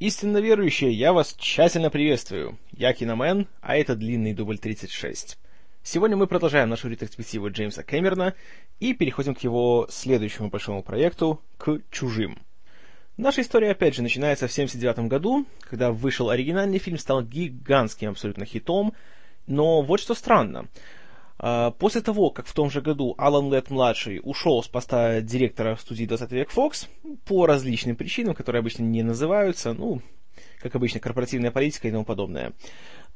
Истинно верующие, я вас тщательно приветствую. Я Киномен, а это длинный дубль 36. Сегодня мы продолжаем нашу ретроспективу Джеймса Кэмерона и переходим к его следующему большому проекту, к «Чужим». Наша история, опять же, начинается в 1979 году, когда вышел оригинальный фильм, стал гигантским абсолютно хитом, но вот что странно. А, после того, как в том же году Алан Летт-младший ушел с поста директора студии 20 век Fox по различным причинам, которые обычно не называются, ну, как обычно, корпоративная политика и тому подобное,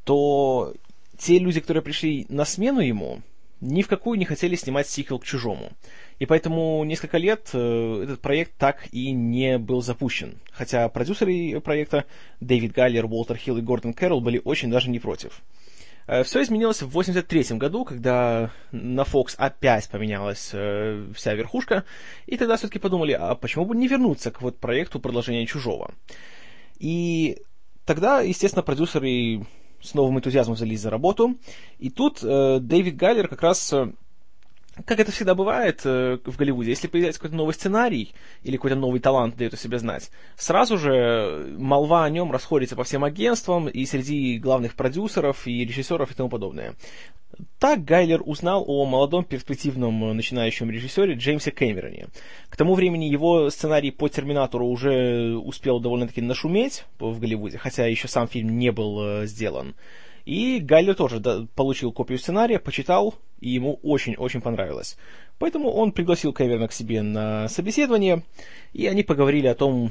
то те люди, которые пришли на смену ему, ни в какую не хотели снимать сиквел к «Чужому». И поэтому несколько лет э, этот проект так и не был запущен. Хотя продюсеры проекта Дэвид Гайлер, Уолтер Хилл и Гордон Кэрролл были очень даже не против. Э, Все изменилось в 83 году, когда на Fox опять поменялась э, вся верхушка, и тогда все-таки подумали, а почему бы не вернуться к вот проекту продолжения «Чужого». И тогда, естественно, продюсеры с новым энтузиазмом взялись за работу, и тут э, Дэвид Гайлер как раз э, как это всегда бывает э, в Голливуде, если появляется какой-то новый сценарий или какой-то новый талант дает о себе знать, сразу же молва о нем расходится по всем агентствам и среди главных продюсеров и режиссеров и тому подобное. Так Гайлер узнал о молодом перспективном э, начинающем режиссере Джеймсе Кэмероне. К тому времени его сценарий по «Терминатору» уже успел довольно-таки нашуметь в Голливуде, хотя еще сам фильм не был э, сделан. И Гайлер тоже да, получил копию сценария, почитал, и ему очень-очень понравилось. Поэтому он пригласил Кэверна к себе на собеседование, и они поговорили о том,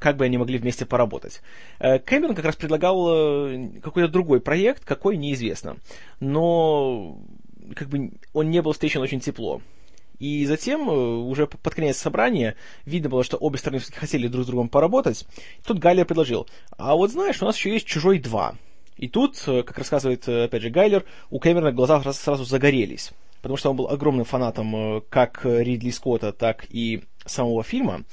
как бы они могли вместе поработать. Э, Кэмерон как раз предлагал э, какой-то другой проект, какой неизвестно. Но как бы он не был встречен очень тепло. И затем, э, уже под конец собрания, видно было, что обе стороны хотели друг с другом поработать. Тут Галия предложил, а вот знаешь, у нас еще есть «Чужой 2». И тут, э, как рассказывает, э, опять же, Гайлер, у Кэмерона глаза сразу загорелись. Потому что он был огромным фанатом э, как Ридли Скотта, так и самого фильма.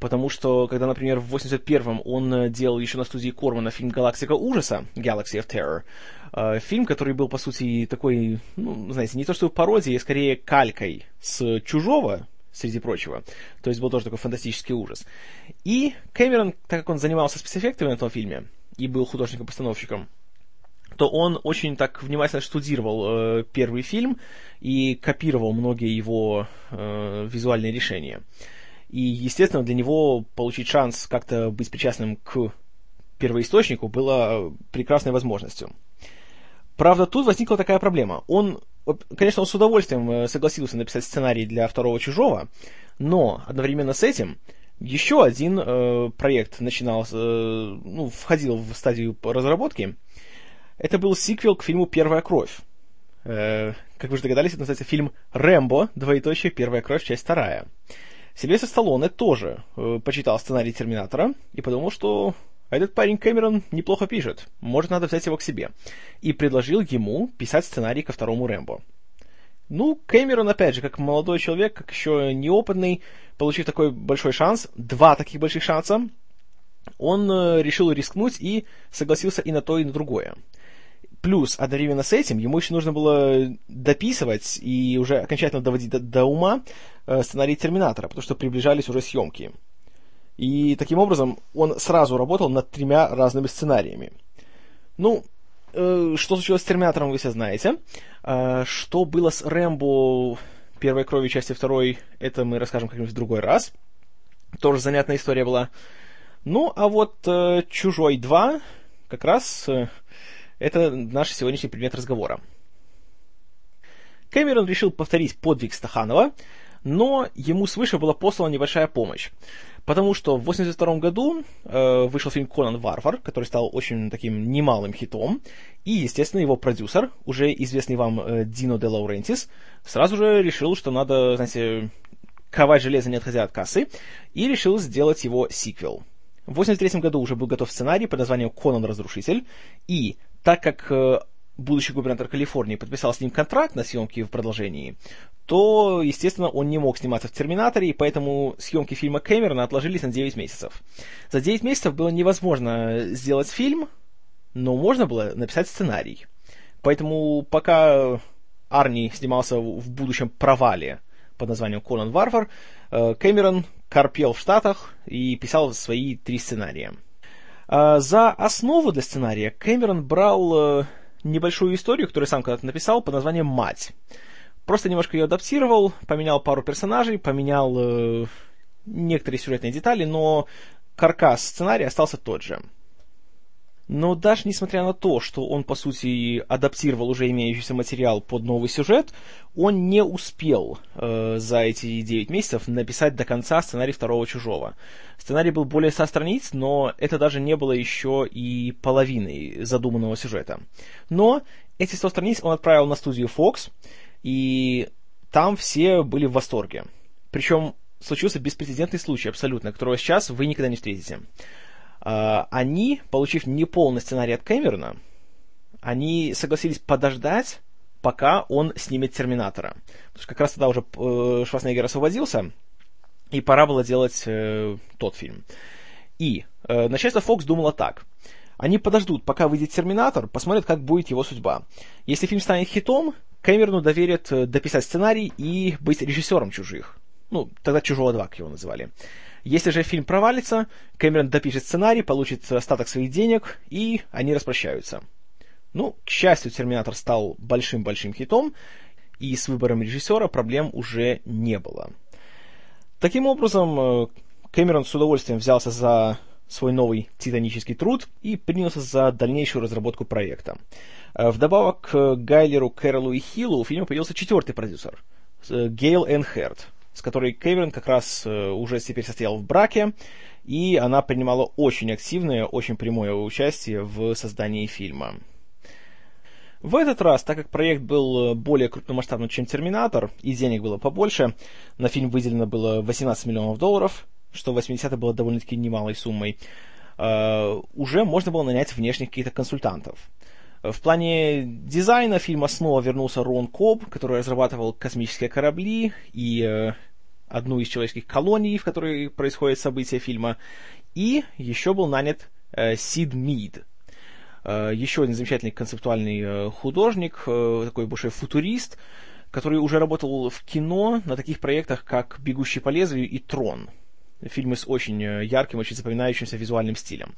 Потому что, когда, например, в 81-м он делал еще на студии Кормана фильм «Галактика ужаса» Galaxy of Terror, фильм, который был, по сути, такой, ну, знаете, не то что пародией, а скорее калькой с «Чужого», среди прочего. То есть был тоже такой фантастический ужас. И Кэмерон, так как он занимался спецэффектами на этом фильме и был художником-постановщиком, то он очень так внимательно штудировал э, первый фильм и копировал многие его э, визуальные решения. И, естественно, для него получить шанс как-то быть причастным к первоисточнику было прекрасной возможностью. Правда, тут возникла такая проблема. Он, конечно, он с удовольствием э, согласился написать сценарий для второго «Чужого», но одновременно с этим еще один э, проект начинал, э, ну, входил в стадию разработки, это был сиквел к фильму «Первая кровь». Э, как вы же догадались, это называется фильм «Рэмбо. Двоеточие. Первая кровь. Часть вторая». Сильвестр Сталлоне тоже э, почитал сценарий «Терминатора» и подумал, что этот парень Кэмерон неплохо пишет, может, надо взять его к себе. И предложил ему писать сценарий ко второму «Рэмбо». Ну, Кэмерон, опять же, как молодой человек, как еще неопытный, получив такой большой шанс, два таких больших шанса, он э, решил рискнуть и согласился и на то, и на другое. Плюс, одновременно с этим, ему еще нужно было дописывать и уже окончательно доводить до, до ума э, сценарий Терминатора, потому что приближались уже съемки. И таким образом он сразу работал над тремя разными сценариями. Ну, э, что случилось с Терминатором, вы все знаете. Э, что было с Рэмбо первой крови части второй, это мы расскажем как-нибудь в другой раз. Тоже занятная история была. Ну, а вот э, Чужой 2 как раз э, это наш сегодняшний предмет разговора. Кэмерон решил повторить подвиг Стаханова, но ему свыше была послана небольшая помощь. Потому что в 1982 году э, вышел фильм «Конан Варвар», который стал очень таким немалым хитом, и, естественно, его продюсер, уже известный вам э, Дино де Лаурентис, сразу же решил, что надо, знаете, ковать железо, не отходя от кассы, и решил сделать его сиквел. В 1983 году уже был готов сценарий под названием «Конан Разрушитель», и так как э, будущий губернатор Калифорнии подписал с ним контракт на съемки в продолжении, то, естественно, он не мог сниматься в «Терминаторе», и поэтому съемки фильма Кэмерона отложились на 9 месяцев. За 9 месяцев было невозможно сделать фильм, но можно было написать сценарий. Поэтому пока Арни снимался в будущем провале под названием «Конан Варвар», э, Кэмерон корпел в Штатах и писал свои три сценария. А, за основу для сценария Кэмерон брал э, небольшую историю, которую сам когда-то написал, под названием «Мать». Просто немножко ее адаптировал, поменял пару персонажей, поменял э, некоторые сюжетные детали, но каркас сценария остался тот же. Но даже несмотря на то, что он, по сути, адаптировал уже имеющийся материал под новый сюжет, он не успел э, за эти 9 месяцев написать до конца сценарий второго «Чужого». Сценарий был более 100 страниц, но это даже не было еще и половиной задуманного сюжета. Но эти 100 страниц он отправил на студию Fox, и там все были в восторге. Причем случился беспрецедентный случай абсолютно, которого сейчас вы никогда не встретите. А, они, получив неполный сценарий от Кэмерона, они согласились подождать, пока он снимет Терминатора. Потому что как раз тогда уже э, Шварценеггер освободился, и пора было делать э, тот фильм. И э, начальство Fox думало так. Они подождут, пока выйдет Терминатор, посмотрят, как будет его судьба. Если фильм станет хитом, Кэмерону доверят э, дописать сценарий и быть режиссером «Чужих». Ну, тогда «Чужого 2», как его называли. Если же фильм провалится, Кэмерон допишет сценарий, получит остаток своих денег, и они распрощаются. Ну, к счастью, «Терминатор» стал большим-большим хитом, и с выбором режиссера проблем уже не было. Таким образом, э, Кэмерон с удовольствием взялся за свой новый титанический труд и принялся за дальнейшую разработку проекта. Э, вдобавок к Гайлеру, Кэролу и Хиллу у фильма появился четвертый продюсер, э, Гейл Энхерт, с которой Кэмерон как раз э, уже теперь состоял в браке, и она принимала очень активное, очень прямое участие в создании фильма. В этот раз, так как проект был э, более крупномасштабным, чем «Терминатор», и денег было побольше, на фильм выделено было 18 миллионов долларов, что в 80-е было довольно-таки немалой суммой, э, уже можно было нанять внешних каких-то консультантов. В плане дизайна фильма снова вернулся Рон Коб, который разрабатывал космические корабли и э, одну из человеческих колоний, в которой происходят события фильма. И еще был нанят э, Сид Мид, э, еще один замечательный концептуальный художник, такой большой футурист, который уже работал в кино на таких проектах, как «Бегущий по лезвию» и «Трон». Фильмы с очень ярким, очень запоминающимся визуальным стилем.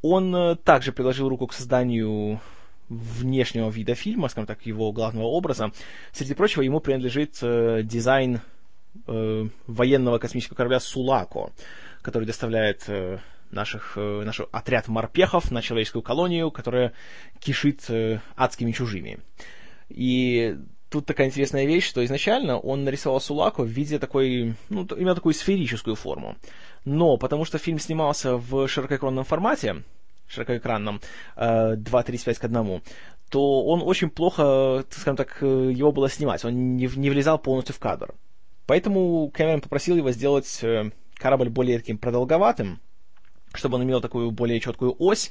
Он также приложил руку к созданию внешнего вида фильма, скажем так, его главного образа. Среди прочего, ему принадлежит э, дизайн э, военного космического корабля Сулако, который доставляет э, наших, э, наш отряд морпехов на человеческую колонию, которая кишит э, адскими чужими. И тут такая интересная вещь, что изначально он нарисовал Сулако в виде такой, ну, именно такую сферическую форму. Но потому что фильм снимался в широкоэкранном формате, широкоэкранном, 2.35 к 1, то он очень плохо, скажем так, его было снимать, он не, не влезал полностью в кадр. Поэтому Кэмерон попросил его сделать э, корабль более таким продолговатым, чтобы он имел такую более четкую ось,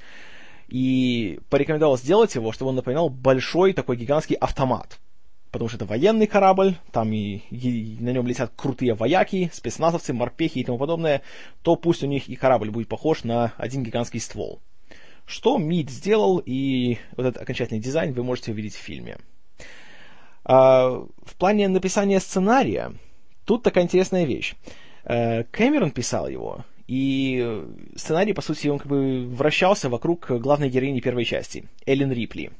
и порекомендовал сделать его, чтобы он напоминал большой такой гигантский автомат. Потому что это военный корабль, там и, и на нем летят крутые вояки, спецназовцы, морпехи и тому подобное, то пусть у них и корабль будет похож на один гигантский ствол. Что МИД сделал, и вот этот окончательный дизайн вы можете увидеть в фильме. А, в плане написания сценария, тут такая интересная вещь. Э, Кэмерон писал его, и сценарий, по сути, он как бы вращался вокруг главной героини первой части, Эллен Рипли.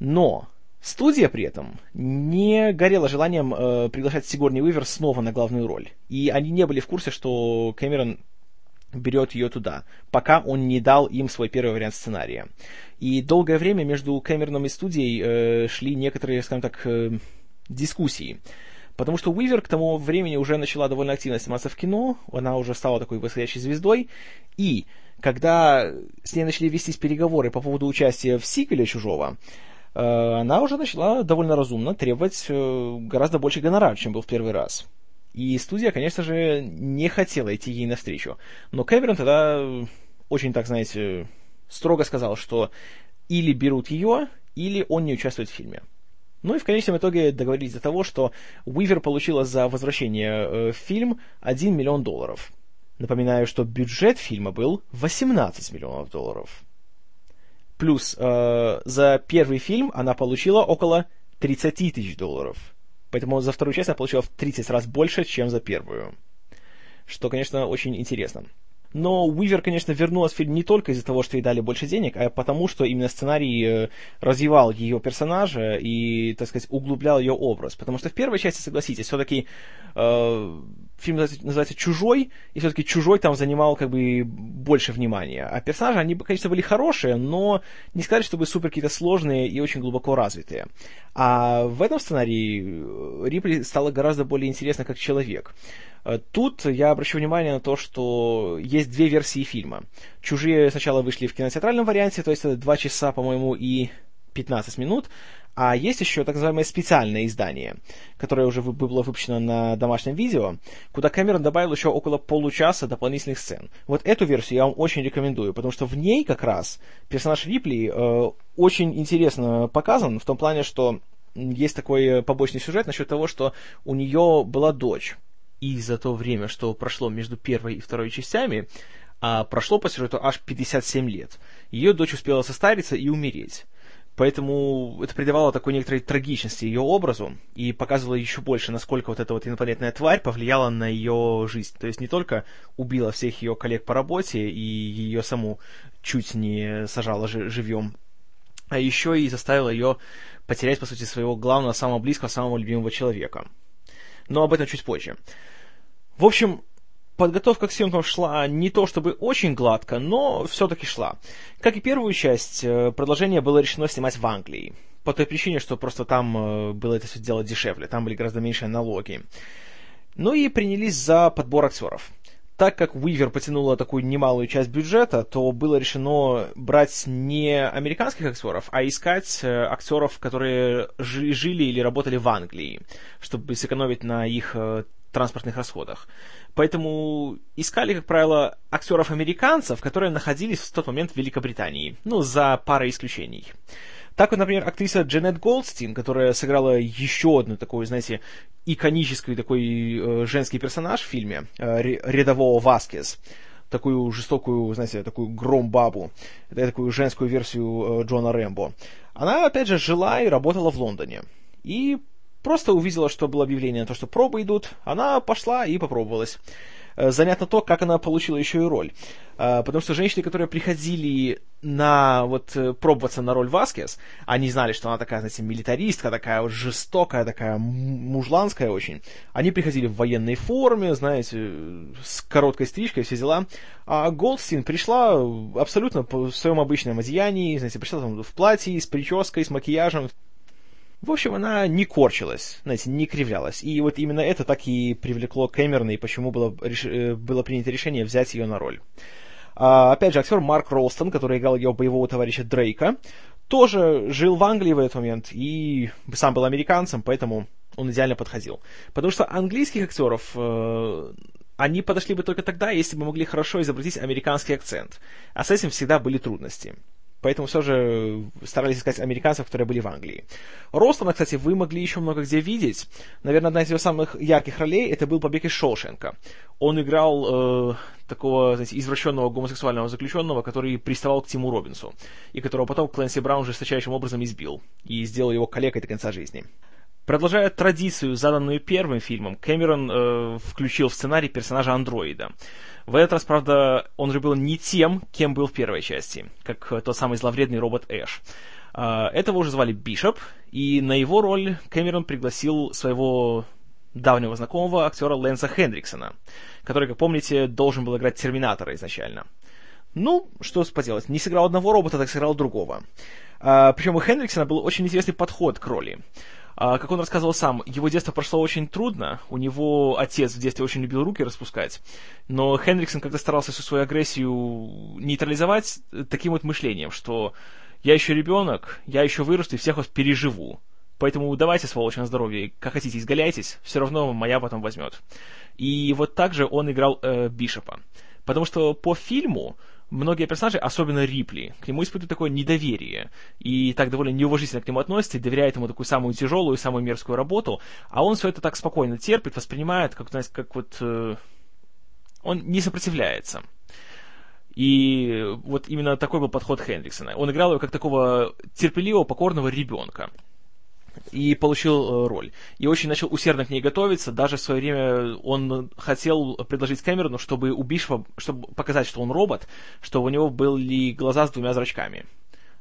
Но студия при этом не горела желанием э, приглашать Сигорни Уивер снова на главную роль. И они не были в курсе, что Кэмерон берет ее туда, пока он не дал им свой первый вариант сценария. И долгое время между Кэмероном и студией э, шли некоторые, скажем так, э, дискуссии. Потому что Уивер к тому времени уже начала довольно активно сниматься в кино, она уже стала такой восходящей звездой, и когда с ней начали вестись переговоры по поводу участия в сиквеле «Чужого», э, она уже начала довольно разумно требовать э, гораздо больше гонорар, чем был в первый раз. И студия, конечно же, не хотела идти ей навстречу. Но Кэмерон тогда очень, так знаете, строго сказал, что или берут ее, или он не участвует в фильме. Ну и в конечном итоге договорились до того, что Уивер получила за возвращение э, в фильм 1 миллион долларов. Напоминаю, что бюджет фильма был 18 миллионов долларов. Плюс э, за первый фильм она получила около 30 тысяч долларов. Поэтому за вторую часть она получила в 30 раз больше, чем за первую. Что, конечно, очень интересно. Но Уивер, конечно, вернулась в фильм не только из-за того, что ей дали больше денег, а потому, что именно сценарий э, развивал ее персонажа и, так сказать, углублял ее образ. Потому что в первой части, согласитесь, все-таки э, фильм называется, «Чужой», и все-таки «Чужой» там занимал как бы больше внимания. А персонажи, они, конечно, были хорошие, но не сказать, чтобы супер какие-то сложные и очень глубоко развитые. А в этом сценарии э, Рипли стала гораздо более интересна как человек. Э, тут я обращу внимание на то, что есть две версии фильма. «Чужие» сначала вышли в кинотеатральном варианте, то есть это 2 часа, по-моему, и 15 минут, а есть еще так называемое специальное издание, которое уже было выпущено на домашнем видео, куда Кэмерон добавил еще около получаса дополнительных сцен. Вот эту версию я вам очень рекомендую, потому что в ней как раз персонаж Рипли э, очень интересно показан, в том плане, что есть такой побочный сюжет насчет того, что у нее была дочь. И за то время, что прошло между первой и второй частями, а прошло по сюжету аж 57 лет, ее дочь успела состариться и умереть. Поэтому это придавало такой некоторой трагичности ее образу и показывало еще больше, насколько вот эта вот инопланетная тварь повлияла на ее жизнь. То есть не только убила всех ее коллег по работе и ее саму чуть не сажала живьем, а еще и заставила ее потерять, по сути, своего главного, самого близкого, самого любимого человека. Но об этом чуть позже. В общем, подготовка к съемкам шла не то чтобы очень гладко, но все-таки шла. Как и первую часть, э, продолжение было решено снимать в Англии. По той причине, что просто там э, было это все дело дешевле, там были гораздо меньше налоги. Ну и принялись за подбор актеров. Так как Уивер потянула такую немалую часть бюджета, то было решено брать не американских актеров, а искать э, актеров, которые жили или работали в Англии, чтобы сэкономить на их транспортных расходах. Поэтому искали, как правило, актеров-американцев, которые находились в тот момент в Великобритании. Ну, за парой исключений. Так вот, например, актриса Джанет Голдстин, которая сыграла еще одну такую, знаете, иконический такой э, женский персонаж в фильме, э, рядового Васкес, такую жестокую, знаете, такую гром-бабу, такую женскую версию э, Джона Рэмбо. Она, опять же, жила и работала в Лондоне. И Просто увидела, что было объявление на то, что пробы идут, она пошла и попробовалась. Э, занятно то, как она получила еще и роль. Э, потому что женщины, которые приходили на вот э, пробоваться на роль Васкес, они знали, что она такая, знаете, милитаристка, такая вот жестокая, такая мужланская очень. Они приходили в военной форме, знаете, с короткой стрижкой, все дела. А Голдстин пришла абсолютно в своем обычном одеянии, знаете, пришла там в платье, с прической, с макияжем, в общем, она не корчилась, знаете, не кривлялась. И вот именно это так и привлекло Кэмерона, и почему было, реш... Э, было принято решение взять ее на роль. А, опять же, актер Марк Ролстон, который играл ее боевого товарища Дрейка, тоже жил в Англии в этот момент и сам был американцем, поэтому он идеально подходил. Потому что английских актеров э, они подошли бы только тогда, если бы могли хорошо изобразить американский акцент. А с этим всегда были трудности. Поэтому все же старались искать американцев, которые были в Англии. Ростона, кстати, вы могли еще много где видеть. Наверное, одна из его самых ярких ролей это был побег из Шоушенка. Он играл э, такого, знаете, извращенного гомосексуального заключенного, который приставал к Тиму Робинсу, и которого потом Клэнси Браун жесточайшим образом избил и сделал его коллегой до конца жизни. Продолжая традицию, заданную первым фильмом, Кэмерон э, включил в сценарий персонажа андроида. В этот раз, правда, он же был не тем, кем был в первой части, как тот самый зловредный робот Эш. А, этого уже звали Бишоп, и на его роль Кэмерон пригласил своего давнего знакомого актера Лэнса Хендриксона, который, как помните, должен был играть Терминатора изначально. Ну, что поделать, не сыграл одного робота, так сыграл другого. А, причем у Хендриксона был очень интересный подход к роли. А, как он рассказывал сам, его детство прошло очень трудно. У него отец в детстве очень любил руки распускать. Но Хендриксон как-то старался всю свою агрессию нейтрализовать таким вот мышлением, что я еще ребенок, я еще вырасту и всех вас переживу. Поэтому давайте, сволочь, на здоровье, как хотите, изгаляйтесь, все равно моя потом возьмет. И вот так же он играл э, Бишопа. Потому что по фильму многие персонажи, особенно Рипли, к нему испытывают такое недоверие, и так довольно неуважительно к нему относятся, и доверяют ему такую самую тяжелую, самую мерзкую работу, а он все это так спокойно терпит, воспринимает, как, знаете, как вот... Э, он не сопротивляется. И вот именно такой был подход Хендриксона. Он играл его как такого терпеливого, покорного ребенка. И получил э, роль. И очень начал усердно к ней готовиться. Даже в свое время он хотел предложить Кэмерону, чтобы у Бишопа, чтобы показать, что он робот, что у него были глаза с двумя зрачками.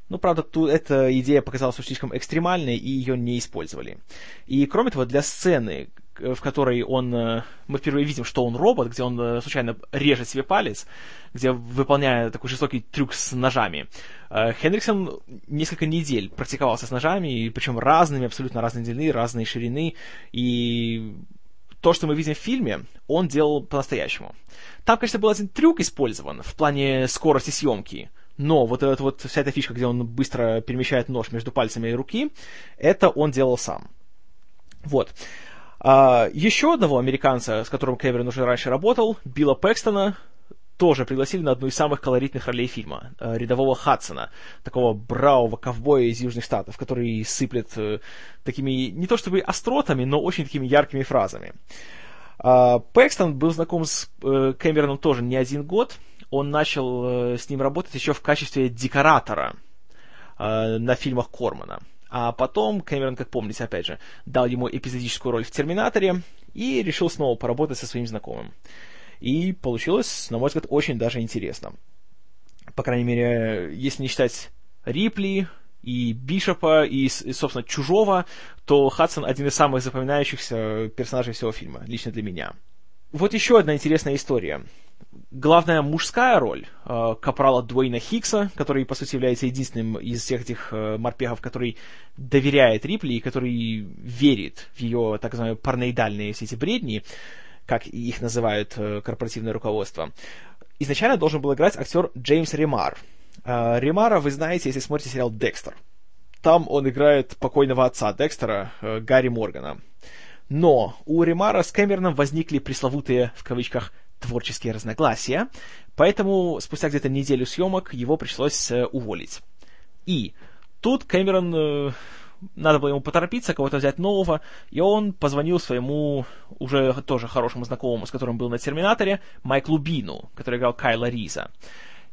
Ну, правда, тут эта идея показалась слишком экстремальной, и ее не использовали. И, кроме того, для сцены, в которой он... Э, мы впервые видим, что он робот, где он э, случайно режет себе палец, где выполняя такой жестокий трюк с ножами. Э, Хенриксон несколько недель практиковался с ножами, причем разными, абсолютно разной длины, разной ширины, и то, что мы видим в фильме, он делал по-настоящему. Там, конечно, был один трюк использован в плане скорости съемки, но вот, этот, вот вся эта фишка, где он быстро перемещает нож между пальцами руки, это он делал сам. Вот. А, еще одного американца, с которым Кэмерон уже раньше работал, Билла Пэкстона, тоже пригласили на одну из самых колоритных ролей фильма, э, рядового Хадсона, такого бравого ковбоя из Южных Штатов, который сыплет э, такими, не то чтобы остротами, но очень такими яркими фразами. Э, Пэкстон был знаком с э, Кэмероном тоже не один год, он начал с ним работать еще в качестве декоратора на фильмах Кормана. А потом Кэмерон, как помните, опять же, дал ему эпизодическую роль в «Терминаторе» и решил снова поработать со своим знакомым. И получилось, на мой взгляд, очень даже интересно. По крайней мере, если не считать Рипли и Бишопа, и, собственно, Чужого, то Хадсон один из самых запоминающихся персонажей всего фильма, лично для меня. Вот еще одна интересная история главная мужская роль э, капрала Дуэйна Хиггса, который, по сути, является единственным из всех этих э, морпехов, который доверяет Рипли и который верит в ее, так называемые, параноидальные все эти бредни, как их называют э, корпоративное руководство. Изначально должен был играть актер Джеймс Ремар. Э, Ремара вы знаете, если смотрите сериал «Декстер». Там он играет покойного отца Декстера, э, Гарри Моргана. Но у Ремара с Кэмероном возникли пресловутые, в кавычках, творческие разногласия, поэтому спустя где-то неделю съемок его пришлось э, уволить. И тут Кэмерон, э, надо было ему поторопиться, кого-то взять нового, и он позвонил своему уже тоже хорошему знакомому, с которым был на «Терминаторе», Майклу Бину, который играл Кайла Риза.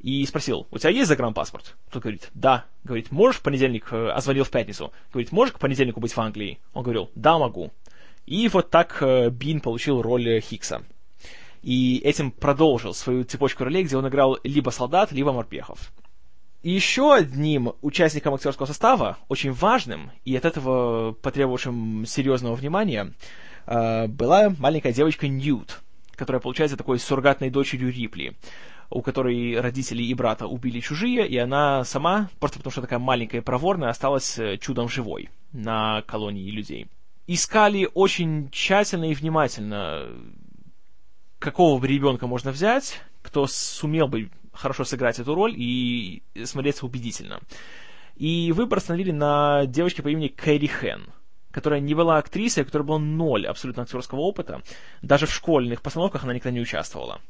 И спросил, у тебя есть загранпаспорт? Тот говорит, да. Говорит, можешь в понедельник, э, а звонил в пятницу. Говорит, можешь к понедельнику быть в Англии? Он говорил, да, могу. И вот так э, Бин получил роль Хикса и этим продолжил свою цепочку ролей, где он играл либо солдат, либо морпехов. Еще одним участником актерского состава, очень важным и от этого потребовавшим серьезного внимания, э, была маленькая девочка Ньют, которая получается такой суррогатной дочерью Рипли, у которой родители и брата убили чужие, и она сама, просто потому что такая маленькая и проворная, осталась э, чудом живой на колонии людей. Искали очень тщательно и внимательно какого бы ребенка можно взять, кто сумел бы хорошо сыграть эту роль и смотреться убедительно. И выбор остановили на девочке по имени Кэрри Хэн, которая не была актрисой, у которой было ноль абсолютно актерского опыта. Даже в школьных постановках она никогда не участвовала.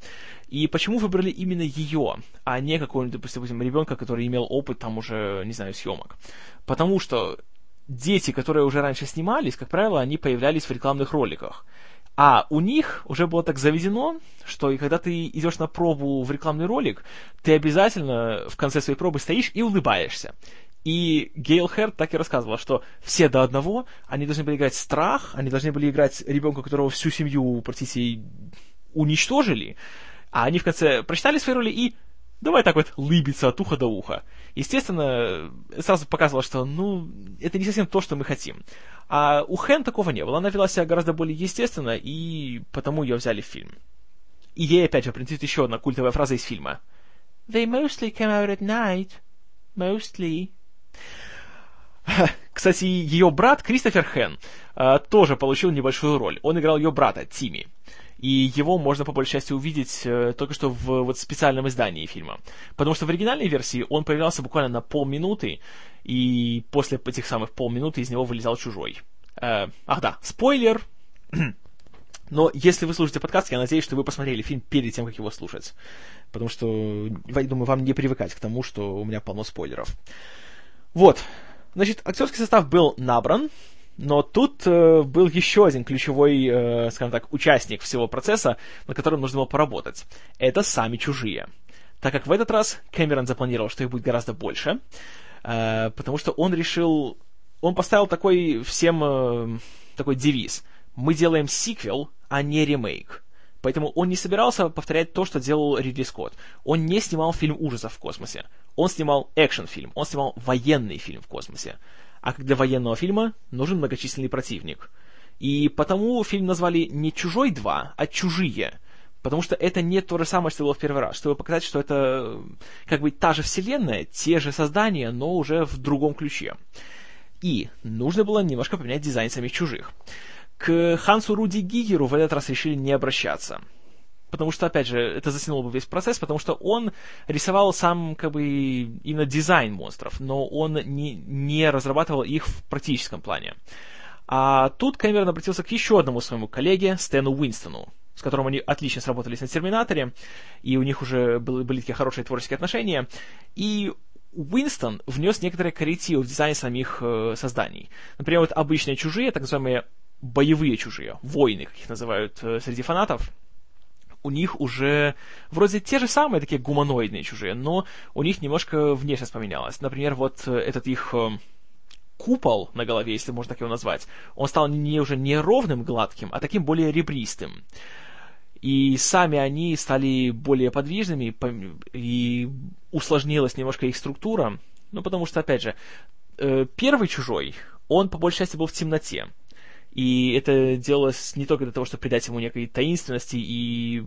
И почему выбрали именно ее, а не какого-нибудь, допустим, ребенка, который имел опыт там уже, не знаю, съемок? Потому что дети, которые уже раньше снимались, как правило, они появлялись в рекламных роликах. А у них уже было так заведено, что и когда ты идешь на пробу в рекламный ролик, ты обязательно в конце своей пробы стоишь и улыбаешься. И Гейл Хэрт так и рассказывала, что все до одного, они должны были играть страх, они должны были играть ребенка, которого всю семью, простите, уничтожили, а они в конце прочитали свои роли и давай так вот лыбиться от уха до уха. Естественно, сразу показывало, что, ну, это не совсем то, что мы хотим. А у Хэн такого не было. Она вела себя гораздо более естественно, и потому ее взяли в фильм. И ей, опять же, принадлежит еще одна культовая фраза из фильма. They mostly come out at night. Mostly. Кстати, ее брат Кристофер Хэн э, тоже получил небольшую роль. Он играл ее брата, Тими и его можно по большей части увидеть э, только что в вот, специальном издании фильма. Потому что в оригинальной версии он появлялся буквально на полминуты, и после этих самых полминуты из него вылезал чужой. Э, ах да, спойлер! Но если вы слушаете подкаст, я надеюсь, что вы посмотрели фильм перед тем, как его слушать. Потому что, я думаю, вам не привыкать к тому, что у меня полно спойлеров. Вот. Значит, актерский состав был набран, но тут э, был еще один ключевой, э, скажем так, участник всего процесса, на котором нужно было поработать. Это сами чужие. Так как в этот раз Кэмерон запланировал, что их будет гораздо больше, э, потому что он решил он поставил такой всем э, такой девиз. Мы делаем сиквел, а не ремейк. Поэтому он не собирался повторять то, что делал Ридли Скотт. Он не снимал фильм ужасов в космосе. Он снимал экшн-фильм. Он снимал военный фильм в космосе. А для военного фильма нужен многочисленный противник. И потому фильм назвали не «Чужой 2», а «Чужие». Потому что это не то же самое, что было в первый раз. Чтобы показать, что это как бы та же вселенная, те же создания, но уже в другом ключе. И нужно было немножко поменять дизайн самих чужих. К Хансу Руди Гигеру в этот раз решили не обращаться. Потому что, опять же, это затянуло бы весь процесс, потому что он рисовал сам, как бы, именно дизайн монстров, но он не, не разрабатывал их в практическом плане. А тут Кэмерон обратился к еще одному своему коллеге, Стэну Уинстону, с которым они отлично сработались на «Терминаторе», и у них уже были, были такие хорошие творческие отношения, и Уинстон внес некоторые коррективы в дизайн самих э, созданий. Например, вот обычные чужие, так называемые боевые чужие, воины, как их называют э, среди фанатов, у них уже вроде те же самые такие гуманоидные чужие, но у них немножко внешность поменялась. Например, вот э, этот их э, купол на голове, если можно так его назвать, он стал не уже не ровным, гладким, а таким более ребристым. И сами они стали более подвижными, и усложнилась немножко их структура. Ну, потому что, опять же, э, первый чужой, он по большей части был в темноте. И это делалось не только для того, чтобы придать ему некой таинственности и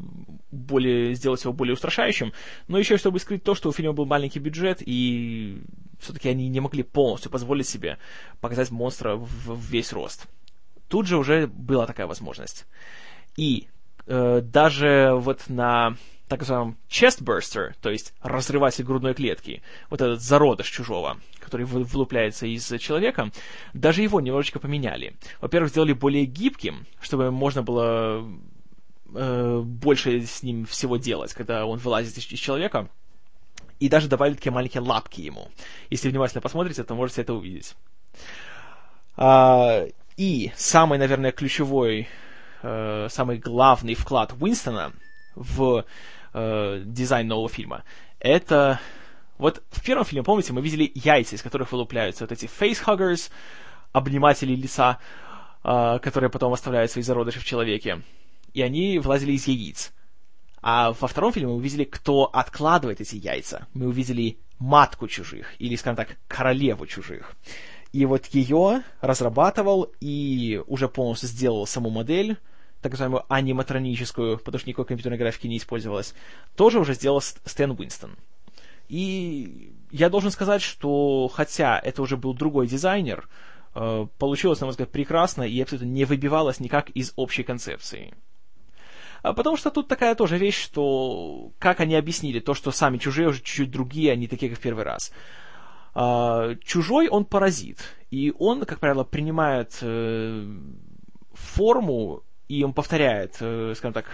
более, сделать его более устрашающим, но еще чтобы скрыть то, что у фильма был маленький бюджет, и все-таки они не могли полностью позволить себе показать монстра в, в весь рост. Тут же уже была такая возможность. И э, даже вот на так называемом chestburster, то есть разрыватель грудной клетки, вот этот зародыш чужого, который вылупляется из человека, даже его немножечко поменяли. Во-первых, сделали более гибким, чтобы можно было э, больше с ним всего делать, когда он вылазит из, из человека. И даже добавили такие маленькие лапки ему. Если внимательно посмотрите, то можете это увидеть. А, и самый, наверное, ключевой, э, самый главный вклад Уинстона в э, дизайн нового фильма, это... Вот в первом фильме, помните, мы видели яйца, из которых вылупляются вот эти facehuggers, обниматели лица, э, которые потом оставляют свои зародыши в человеке. И они вылазили из яиц. А во втором фильме мы увидели, кто откладывает эти яйца. Мы увидели матку чужих, или, скажем так, королеву чужих. И вот ее разрабатывал и уже полностью сделал саму модель так называемую аниматроническую, потому что никакой компьютерной графики не использовалось, тоже уже сделал Стэн Уинстон. И я должен сказать, что хотя это уже был другой дизайнер, э, получилось, на мой взгляд, прекрасно и абсолютно не выбивалось никак из общей концепции. А потому что тут такая тоже вещь, что как они объяснили то, что сами чужие уже чуть-чуть другие, они такие, как в первый раз. А, чужой, он паразит, и он, как правило, принимает э, форму и он повторяет, э, скажем так,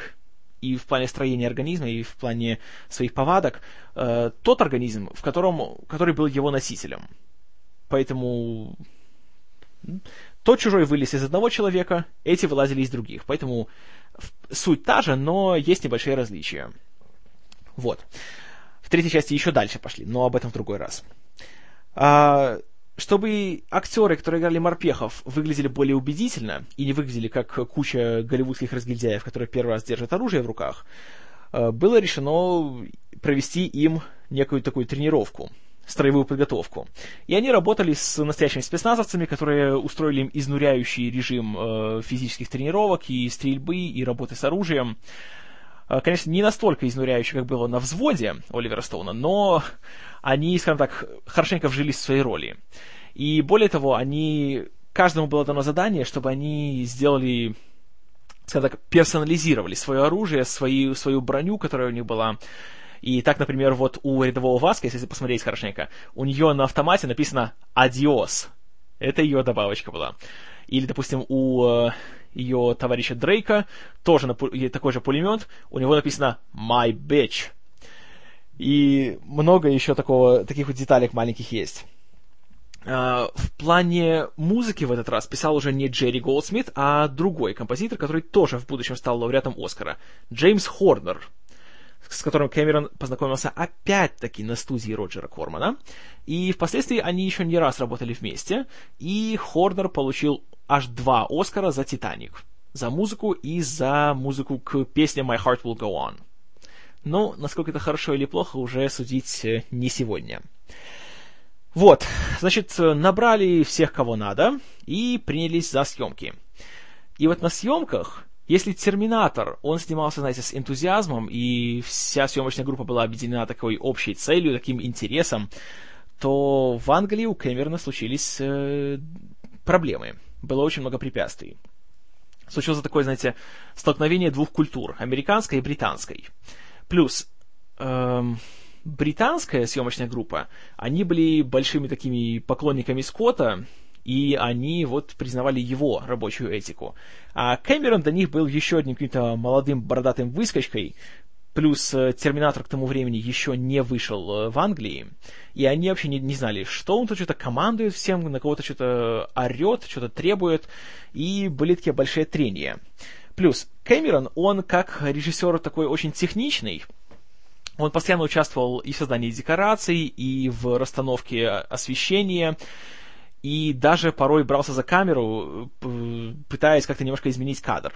и в плане строения организма, и в плане своих повадок, э, тот организм, в котором, который был его носителем. Поэтому тот чужой вылез из одного человека, эти вылазили из других. Поэтому суть та же, но есть небольшие различия. Вот. В третьей части еще дальше пошли, но об этом в другой раз. А, чтобы актеры, которые играли морпехов, выглядели более убедительно и не выглядели как куча голливудских разгильдяев, которые первый раз держат оружие в руках, э, было решено провести им некую такую тренировку, строевую подготовку. И они работали с настоящими спецназовцами, которые устроили им изнуряющий режим э, физических тренировок и стрельбы, и работы с оружием. Э, конечно, не настолько изнуряющий, как было на взводе Оливера Стоуна, но они, скажем так, хорошенько вжились в свои роли. И более того, они, каждому было дано задание, чтобы они сделали, скажем так, персонализировали свое оружие, свои, свою броню, которая у них была. И так, например, вот у рядового Васка, если посмотреть хорошенько, у нее на автомате написано «Адиос». Это ее добавочка была. Или, допустим, у э, ее товарища Дрейка тоже на, такой же пулемет, у него написано «My bitch». И много еще такого, таких вот деталек маленьких есть. Uh, в плане музыки в этот раз писал уже не Джерри Голдсмит, а другой композитор, который тоже в будущем стал лауреатом Оскара. Джеймс Хорнер. С которым Кэмерон познакомился опять-таки на студии Роджера Кормана. И впоследствии они еще не раз работали вместе, и Хорнер получил аж два Оскара за «Титаник». За музыку и за музыку к песне «My Heart Will Go On». Но насколько это хорошо или плохо, уже судить э, не сегодня. Вот, значит, набрали всех, кого надо, и принялись за съемки. И вот на съемках, если «Терминатор», он снимался, знаете, с энтузиазмом, и вся съемочная группа была объединена такой общей целью, таким интересом, то в Англии у Кэмерона случились э, проблемы. Было очень много препятствий. Случилось такое, знаете, столкновение двух культур, американской и британской. Плюс эм, британская съемочная группа, они были большими такими поклонниками Скотта, и они вот признавали его рабочую этику. А Кэмерон для них был еще одним каким-то молодым бородатым выскочкой, плюс э, Терминатор к тому времени еще не вышел э, в Англии, и они вообще не, не знали, что он тут что-то командует всем, на кого-то что-то орет, что-то требует, и были такие большие трения. Плюс Кэмерон, он как режиссер такой очень техничный, он постоянно участвовал и в создании декораций, и в расстановке освещения, и даже порой брался за камеру, пытаясь как-то немножко изменить кадр.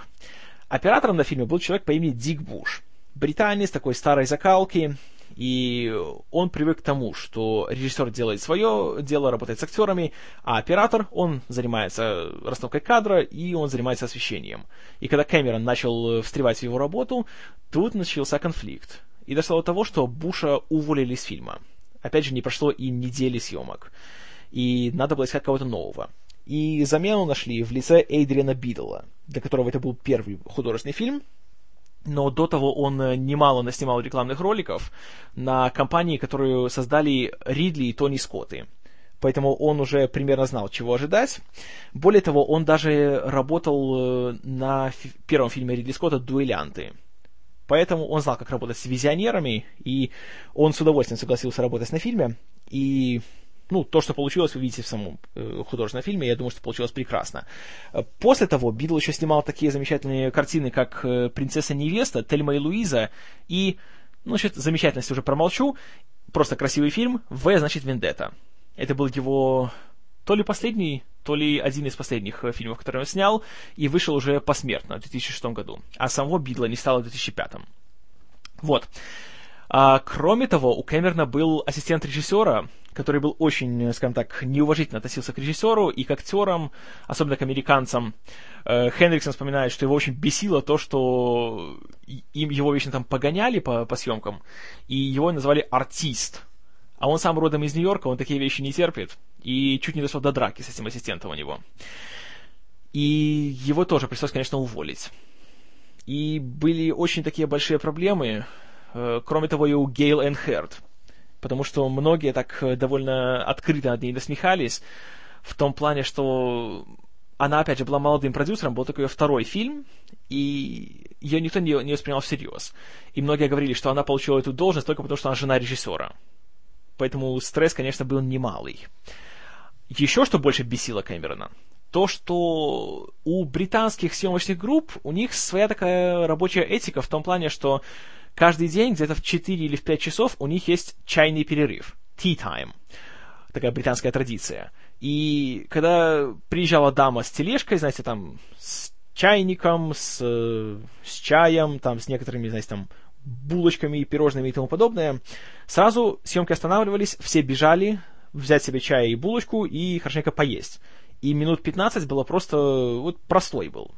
Оператором на фильме был человек по имени Дик Буш. Британец такой старой закалки, и он привык к тому, что режиссер делает свое дело, работает с актерами, а оператор, он занимается расстановкой кадра, и он занимается освещением. И когда Кэмерон начал встревать в его работу, тут начался конфликт и дошло до того, что Буша уволили с фильма. Опять же, не прошло и недели съемок. И надо было искать кого-то нового. И замену нашли в лице Эйдриана Бидла, для которого это был первый художественный фильм, но до того он немало наснимал рекламных роликов на компании, которую создали Ридли и Тони Скотты. Поэтому он уже примерно знал, чего ожидать. Более того, он даже работал э, на первом фильме Ридли Скотта «Дуэлянты», Поэтому он знал, как работать с визионерами, и он с удовольствием согласился работать на фильме. И ну, то, что получилось, вы видите в самом э, художественном фильме, я думаю, что получилось прекрасно. После того Бидл еще снимал такие замечательные картины, как э, «Принцесса-невеста», «Тельма и Луиза» и, ну, значит, замечательность уже промолчу, просто красивый фильм «В» значит «Вендетта». Это был его то ли последний, то ли один из последних э, фильмов, который он снял, и вышел уже посмертно в 2006 году. А самого Бидла не стало в 2005. Вот. А, кроме того, у Кэмерона был ассистент режиссера, который был очень, скажем так, неуважительно относился к режиссеру и к актерам, особенно к американцам. Э, Хендриксон вспоминает, что его очень бесило то, что им его вечно там погоняли по, по съемкам, и его называли артист. А он сам родом из Нью-Йорка, он такие вещи не терпит. И чуть не дошло до драки с этим ассистентом у него. И его тоже пришлось, конечно, уволить. И были очень такие большие проблемы, э, кроме того, и у Гейл Энхерт. Потому что многие так э, довольно открыто над ней насмехались, в том плане, что она, опять же, была молодым продюсером, был такой ее второй фильм, и ее никто не, не воспринял всерьез. И многие говорили, что она получила эту должность только потому, что она жена режиссера. Поэтому стресс, конечно, был немалый. Еще что больше бесило Кэмерона, то, что у британских съемочных групп у них своя такая рабочая этика в том плане, что каждый день где-то в 4 или в 5 часов у них есть чайный перерыв, tea time, такая британская традиция. И когда приезжала дама с тележкой, знаете, там, с чайником, с, с чаем, там, с некоторыми, знаете, там, булочками, пирожными и тому подобное, сразу съемки останавливались, все бежали взять себе чай и булочку и хорошенько поесть. И минут 15 было просто... вот простой был.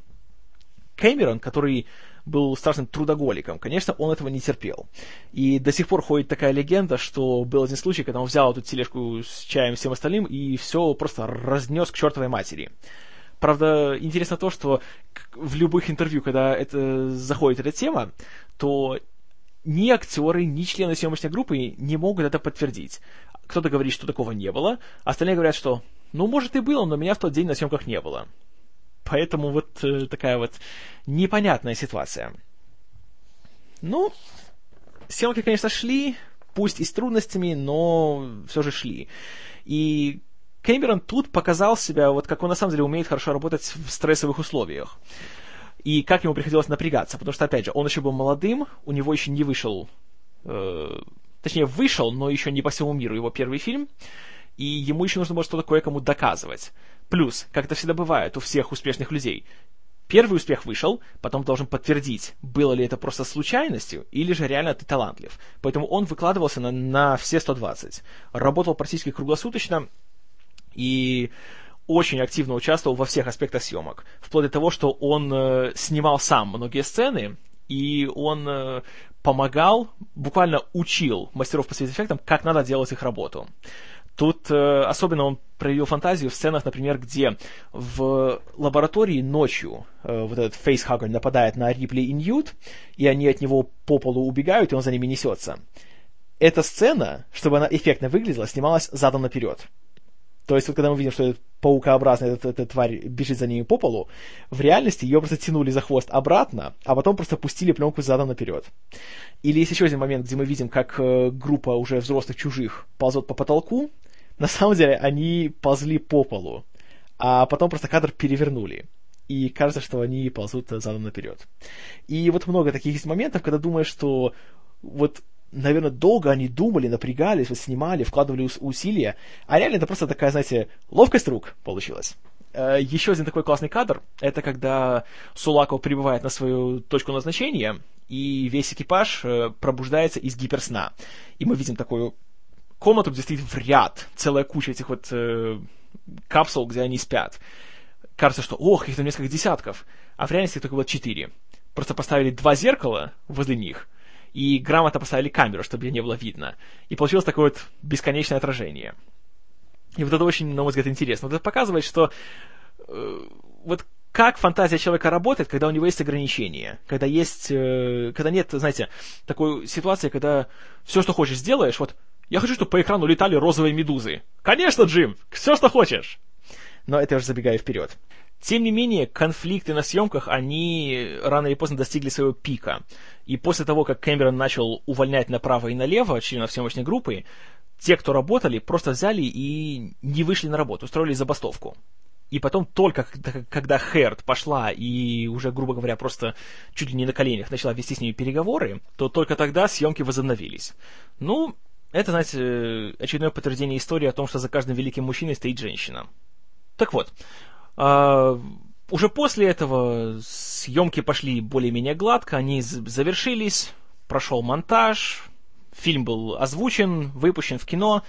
Кэмерон, который был страшным трудоголиком, конечно, он этого не терпел. И до сих пор ходит такая легенда, что был один случай, когда он взял эту тележку с чаем и всем остальным и все просто разнес к чертовой матери. Правда, интересно то, что в любых интервью, когда это заходит эта тема, то ни актеры, ни члены съемочной группы не могут это подтвердить. Кто-то говорит, что такого не было, а остальные говорят, что ну, может и было, но меня в тот день на съемках не было. Поэтому вот э, такая вот непонятная ситуация. Ну, съемки, конечно, шли, пусть и с трудностями, но все же шли. И Кэмерон тут показал себя, вот как он на самом деле умеет хорошо работать в стрессовых условиях. и как ему приходилось напрягаться, потому что, опять же, он еще был молодым, у него еще не вышел, э, точнее, вышел, но еще не по всему миру его первый фильм, и ему еще нужно было что-то кое-кому доказывать. Плюс, как это всегда бывает у всех успешных людей, первый успех вышел, потом должен подтвердить, было ли это просто случайностью, или же реально ты талантлив. Поэтому он выкладывался на, на все 120. Работал практически круглосуточно, и очень активно участвовал во всех аспектах съемок. Вплоть до того, что он э, снимал сам многие сцены, и он э, помогал, буквально учил мастеров по спецэффектам, как надо делать их работу. Тут э, особенно он проявил фантазию в сценах, например, где в лаборатории ночью э, вот этот фейсхаггер нападает на Рипли и Ньют, и они от него по полу убегают, и он за ними несется. Эта сцена, чтобы она эффектно выглядела, снималась задом наперед. То есть вот когда мы видим, что этот паукообразный эта, эта тварь бежит за ними по полу, в реальности ее просто тянули за хвост обратно, а потом просто пустили пленку задом наперед. Или есть еще один момент, где мы видим, как э, группа уже взрослых чужих ползет по потолку. На самом деле они ползли по полу, а потом просто кадр перевернули. И кажется, что они ползут задом наперед. И вот много таких моментов, когда думаешь, что вот наверное, долго они думали, напрягались, вот снимали, вкладывали усилия, а реально это просто такая, знаете, ловкость рук получилась. Э, Еще один такой классный кадр, это когда Сулаков прибывает на свою точку назначения, и весь экипаж э, пробуждается из гиперсна. И мы видим такую комнату, где стоит в ряд целая куча этих вот э, капсул, где они спят. Кажется, что, ох, их там несколько десятков, а в реальности их только было четыре. Просто поставили два зеркала возле них — и грамотно поставили камеру, чтобы ее не было видно. И получилось такое вот бесконечное отражение. И вот это очень, на мой взгляд, интересно. Вот это показывает, что э, вот как фантазия человека работает, когда у него есть ограничения, когда есть, э, когда нет, знаете, такой ситуации, когда все, что хочешь, сделаешь, вот, я хочу, чтобы по экрану летали розовые медузы. Конечно, Джим, все, что хочешь. Но это я уже забегаю вперед. Тем не менее, конфликты на съемках, они рано или поздно достигли своего пика. И после того, как Кэмерон начал увольнять направо и налево членов съемочной группы, те, кто работали, просто взяли и не вышли на работу, устроили забастовку. И потом только когда Хэрт пошла и уже, грубо говоря, просто чуть ли не на коленях начала вести с ними переговоры, то только тогда съемки возобновились. Ну, это, знаете, очередное подтверждение истории о том, что за каждым великим мужчиной стоит женщина. Так вот, а, уже после этого съемки пошли более-менее гладко, они завершились, прошел монтаж, фильм был озвучен, выпущен в кино.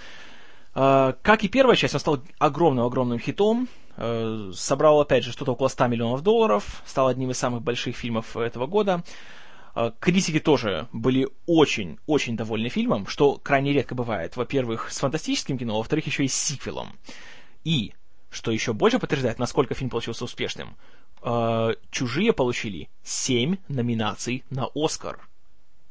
А, как и первая часть, он стал огромным-огромным хитом, а, собрал, опять же, что-то около 100 миллионов долларов, стал одним из самых больших фильмов этого года. Критики тоже были очень-очень довольны фильмом, что крайне редко бывает. Во-первых, с фантастическим кино, во-вторых, еще и с сиквелом. И что еще больше подтверждает, насколько фильм получился успешным, э, «Чужие» получили 7 номинаций на «Оскар».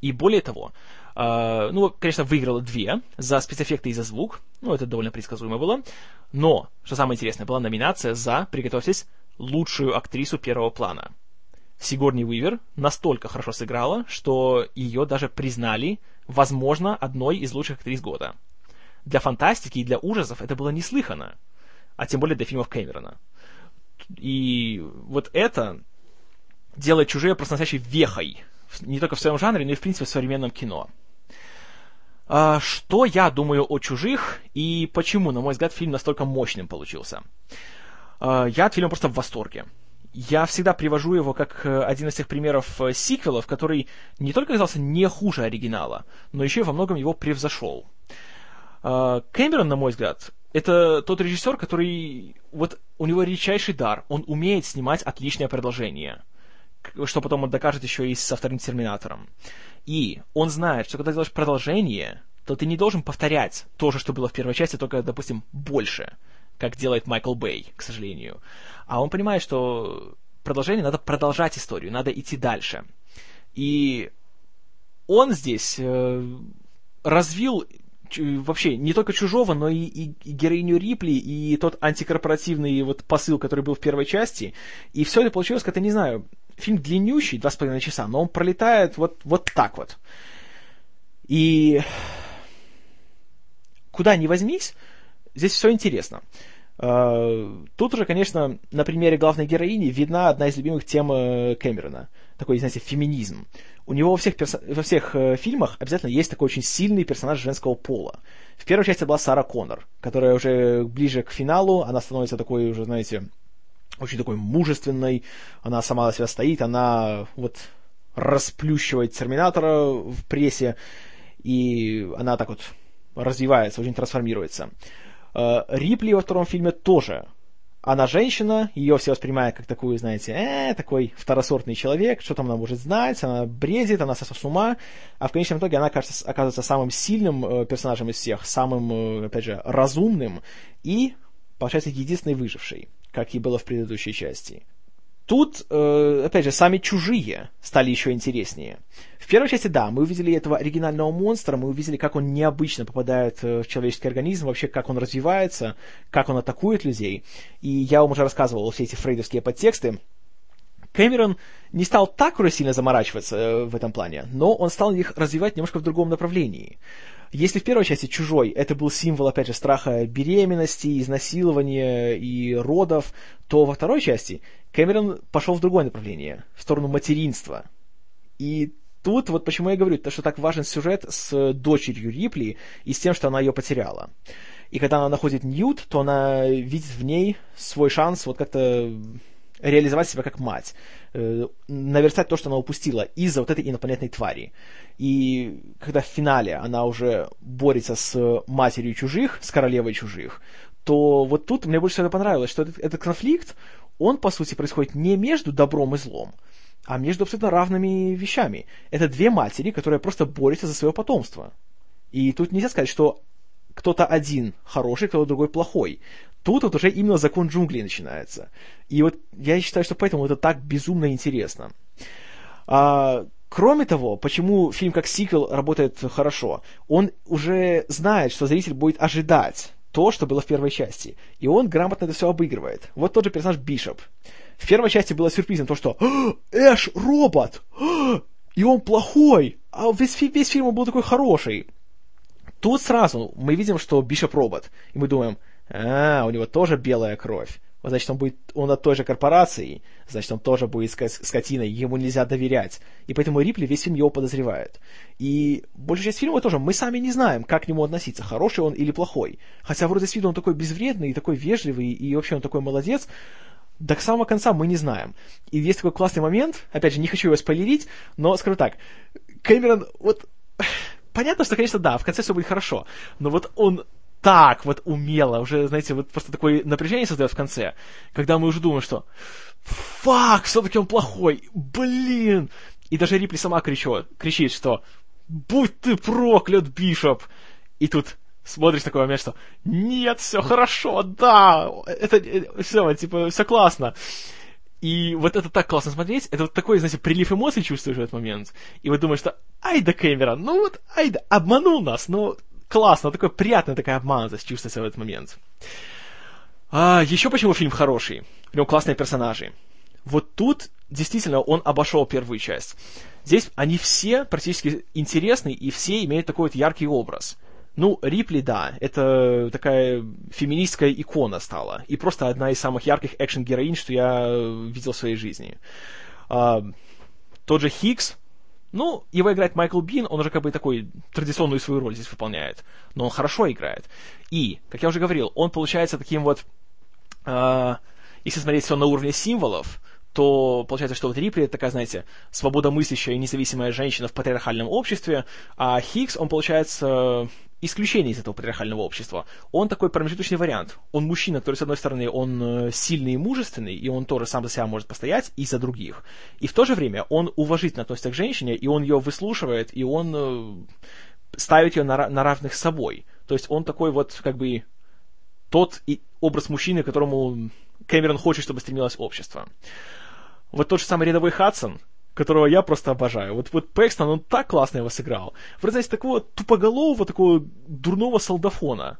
И более того, э, ну, конечно, выиграла две за спецэффекты и за звук, ну, это довольно предсказуемо было, но, что самое интересное, была номинация за, приготовьтесь, лучшую актрису первого плана. Сигорни Уивер настолько хорошо сыграла, что ее даже признали, возможно, одной из лучших актрис года. Для фантастики и для ужасов это было неслыханно а тем более для фильмов Кэмерона. И вот это делает «Чужие» просто настоящей вехой, не только в своем жанре, но и, в принципе, в современном кино. А, что я думаю о «Чужих» и почему, на мой взгляд, фильм настолько мощным получился? А, я от фильма просто в восторге. Я всегда привожу его как э, один из тех примеров э, сиквелов, который не только оказался не хуже оригинала, но еще и во многом его превзошел. А, Кэмерон, на мой взгляд, это тот режиссер, который... Вот у него редчайший дар. Он умеет снимать отличное продолжение. Что потом он докажет еще и со вторым Терминатором. И он знает, что когда делаешь продолжение, то ты не должен повторять то же, что было в первой части, только, допустим, больше, как делает Майкл Бэй, к сожалению. А он понимает, что продолжение надо продолжать историю, надо идти дальше. И он здесь э, развил вообще не только чужого, но и, и, и героиню Рипли, и тот антикорпоративный вот посыл, который был в первой части. И все это получилось, как-то, не знаю, фильм длиннющий, два с половиной часа, но он пролетает вот, вот так вот. И куда ни возьмись, здесь все интересно. Uh, тут уже, конечно, на примере главной героини видна одна из любимых тем uh, Кэмерона. Такой, знаете, феминизм. У него во всех, перso- во всех uh, фильмах обязательно есть такой очень сильный персонаж женского пола. В первой части была Сара Коннор, которая уже ближе к финалу, она становится такой уже, знаете, очень такой мужественной, она сама на себя стоит, она вот расплющивает Терминатора в прессе, и она так вот развивается, очень трансформируется. Э, Рипли во втором фильме тоже. Она женщина, ее все воспринимают как такую, знаете, э, такой второсортный человек, что там она может знать, она бредит, она сошла с ума, а в конечном итоге она кажется, оказывается самым сильным э, персонажем из всех, самым, э, опять же, разумным и, получается, единственной выжившей, как и было в предыдущей части. Тут, э, опять же, сами чужие стали еще интереснее. В первой части, да, мы увидели этого оригинального монстра, мы увидели, как он необычно попадает э, в человеческий организм, вообще, как он развивается, как он атакует людей. И я вам уже рассказывал все эти фрейдовские подтексты. Кэмерон не стал так уже сильно заморачиваться э, в этом плане, но он стал их развивать немножко в другом направлении. Если в первой части «Чужой» это был символ, опять же, страха беременности, изнасилования и родов, то во второй части Кэмерон пошел в другое направление, в сторону материнства. И тут вот почему я говорю, то, что так важен сюжет с дочерью Рипли и с тем, что она ее потеряла. И когда она находит Ньют, то она видит в ней свой шанс вот как-то реализовать себя как мать, э, наверстать то, что она упустила из-за вот этой инопланетной твари. И когда в финале она уже борется с матерью чужих, с королевой чужих, то вот тут мне больше всего понравилось, что этот, этот конфликт, он, по сути, происходит не между добром и злом, а между абсолютно равными вещами. Это две матери, которые просто борются за свое потомство. И тут нельзя сказать, что кто-то один хороший, кто-то другой плохой. Тут вот уже именно закон джунглей начинается. И вот я считаю, что поэтому это так безумно интересно. А, кроме того, почему фильм как сиквел работает хорошо? Он уже знает, что зритель будет ожидать то, что было в первой части. И он грамотно это все обыгрывает. Вот тот же персонаж Бишоп. В первой части было сюрпризом то, что «А, Эш робот! А, и он плохой! А весь, весь фильм он был такой хороший. Тут сразу мы видим, что Бишоп робот. И мы думаем, а, у него тоже белая кровь. Значит, он будет, он от той же корпорации, значит, он тоже будет скотиной, ему нельзя доверять. И поэтому Рипли весь фильм его подозревает. И большая часть фильма тоже, мы сами не знаем, как к нему относиться, хороший он или плохой. Хотя вроде с виду он такой безвредный, и такой вежливый, и вообще он такой молодец, до самого конца мы не знаем. И есть такой классный момент, опять же, не хочу его спойлерить, но скажу так, Кэмерон, вот, понятно, что, конечно, да, в конце все будет хорошо, но вот он так вот умело, уже, знаете, вот просто такое напряжение создает в конце, когда мы уже думаем, что фак, все-таки он плохой, блин. И даже Рипли сама кричит, кричит, что будь ты проклят, Бишоп. И тут смотришь такой момент, что нет, все хорошо, да, это э, все, типа, все классно. И вот это так классно смотреть, это вот такой, знаете, прилив эмоций чувствуешь в этот момент. И вот думаешь, что ай да Кэмерон, ну вот, ай да, обманул нас, но классно, такой приятная такая обманутость чувствуется в этот момент. А, еще почему фильм хороший? У него классные персонажи. Вот тут действительно он обошел первую часть. Здесь они все практически интересны, и все имеют такой вот яркий образ. Ну, Рипли, да, это такая феминистская икона стала. И просто одна из самых ярких экшен-героинь, что я видел в своей жизни. А, тот же Хикс, ну, его играет Майкл Бин, он уже как бы такой традиционную свою роль здесь выполняет. Но он хорошо играет. И, как я уже говорил, он получается таким вот... Э, если смотреть все на уровне символов, то получается, что вот Рипли это такая, знаете, свободомыслящая и независимая женщина в патриархальном обществе, а Хикс, он получается исключение из этого патриархального общества. Он такой промежуточный вариант. Он мужчина, который, с одной стороны, он э, сильный и мужественный, и он тоже сам за себя может постоять и за других. И в то же время он уважительно относится к женщине, и он ее выслушивает, и он э, ставит ее на, на равных с собой. То есть он такой вот, как бы, тот и образ мужчины, которому Кэмерон хочет, чтобы стремилось общество. Вот тот же самый рядовой Хадсон, которого я просто обожаю. Вот, вот Пэкстон, он так классно его сыграл. Вы знаете, такого тупоголового, такого дурного солдафона,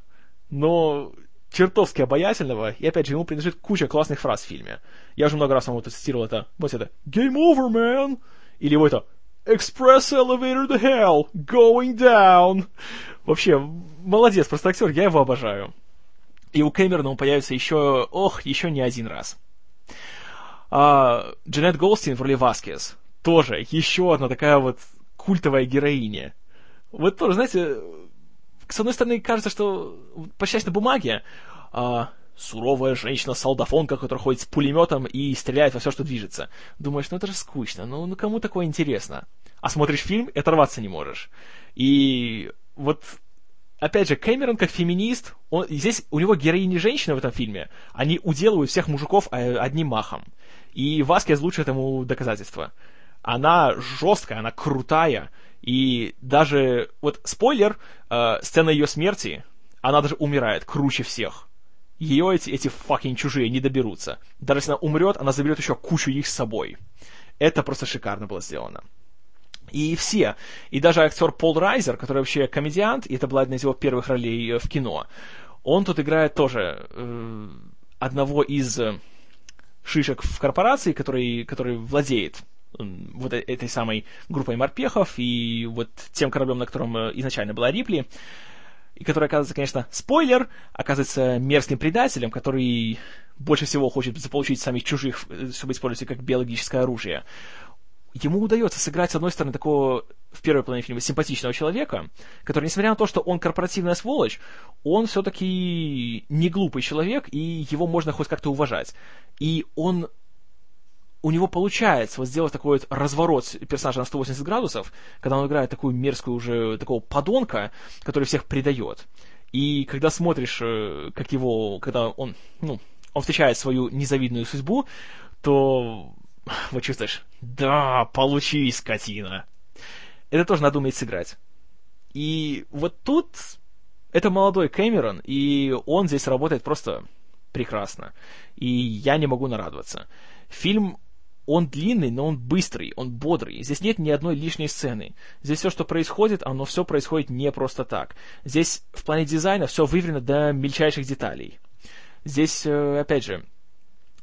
но чертовски обаятельного, и опять же, ему принадлежит куча классных фраз в фильме. Я уже много раз вам это цитировал, это, вот это, Game over, man! Или вот это, Express elevator to hell, going down! Вообще, молодец, просто актер, я его обожаю. И у Кэмерона он появится еще, ох, еще не один раз. А, Джанет Голстин в роли Васкес. Тоже еще одна такая вот культовая героиня. Вот тоже, знаете, с одной стороны, кажется, что по на бумаге а, суровая женщина-солдафонка, которая ходит с пулеметом и стреляет во все, что движется. Думаешь, ну это же скучно, ну, ну кому такое интересно? А смотришь фильм и оторваться не можешь. И вот опять же, Кэмерон как феминист, он, здесь у него героини женщины в этом фильме, они уделывают всех мужиков э, одним махом. И Васкес лучше этому доказательство. Она жесткая, она крутая, и даже, вот спойлер, э, сцена ее смерти, она даже умирает круче всех. Ее эти, эти fucking чужие не доберутся. Даже если она умрет, она заберет еще кучу их с собой. Это просто шикарно было сделано. И все. И даже актер Пол Райзер, который вообще комедиант, и это была одна из его первых ролей э, в кино, он тут играет тоже э, одного из э, шишек в корпорации, который, который владеет вот э, этой самой группой морпехов и вот тем кораблем, на котором изначально была Рипли, и который оказывается, конечно, спойлер, оказывается мерзким предателем, который больше всего хочет заполучить самих чужих, чтобы использовать их как биологическое оружие ему удается сыграть, с одной стороны, такого в первой половине фильма симпатичного человека, который, несмотря на то, что он корпоративная сволочь, он все-таки не глупый человек, и его можно хоть как-то уважать. И он у него получается вот сделать такой вот разворот персонажа на 180 градусов, когда он играет такую мерзкую уже, такого подонка, который всех предает. И когда смотришь, э, как его, когда он, ну, он встречает свою незавидную судьбу, то вот чувствуешь, да, получи, скотина. Это тоже надо уметь сыграть. И вот тут это молодой Кэмерон, и он здесь работает просто прекрасно. И я не могу нарадоваться. Фильм, он длинный, но он быстрый, он бодрый. Здесь нет ни одной лишней сцены. Здесь все, что происходит, оно все происходит не просто так. Здесь в плане дизайна все выверено до мельчайших деталей. Здесь, э, опять же,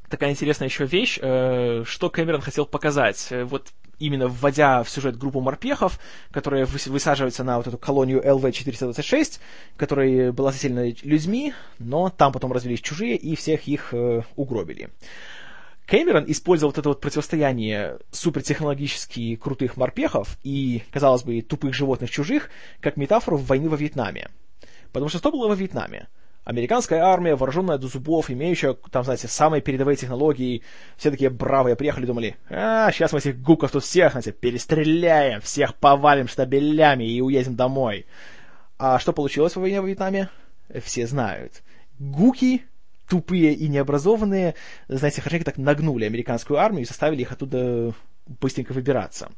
такая интересная еще вещь, э, что Кэмерон хотел показать. Э, вот именно вводя в сюжет группу морпехов, которая высаживается на вот эту колонию ЛВ-426, которая была заселена людьми, но там потом развелись чужие и всех их э, угробили. Кэмерон использовал вот это вот противостояние супертехнологически крутых морпехов и, казалось бы, тупых животных чужих, как метафору войны во Вьетнаме. Потому что что было во Вьетнаме? Американская армия, вооруженная до зубов, имеющая, там, знаете, самые передовые технологии, все такие бравые приехали, думали, а, сейчас мы этих гуков тут всех, знаете, перестреляем, всех повалим штабелями и уедем домой. А что получилось во войне в Вьетнаме? Все знают. Гуки, тупые и необразованные, знаете, хорошенько так нагнули американскую армию и заставили их оттуда быстренько выбираться.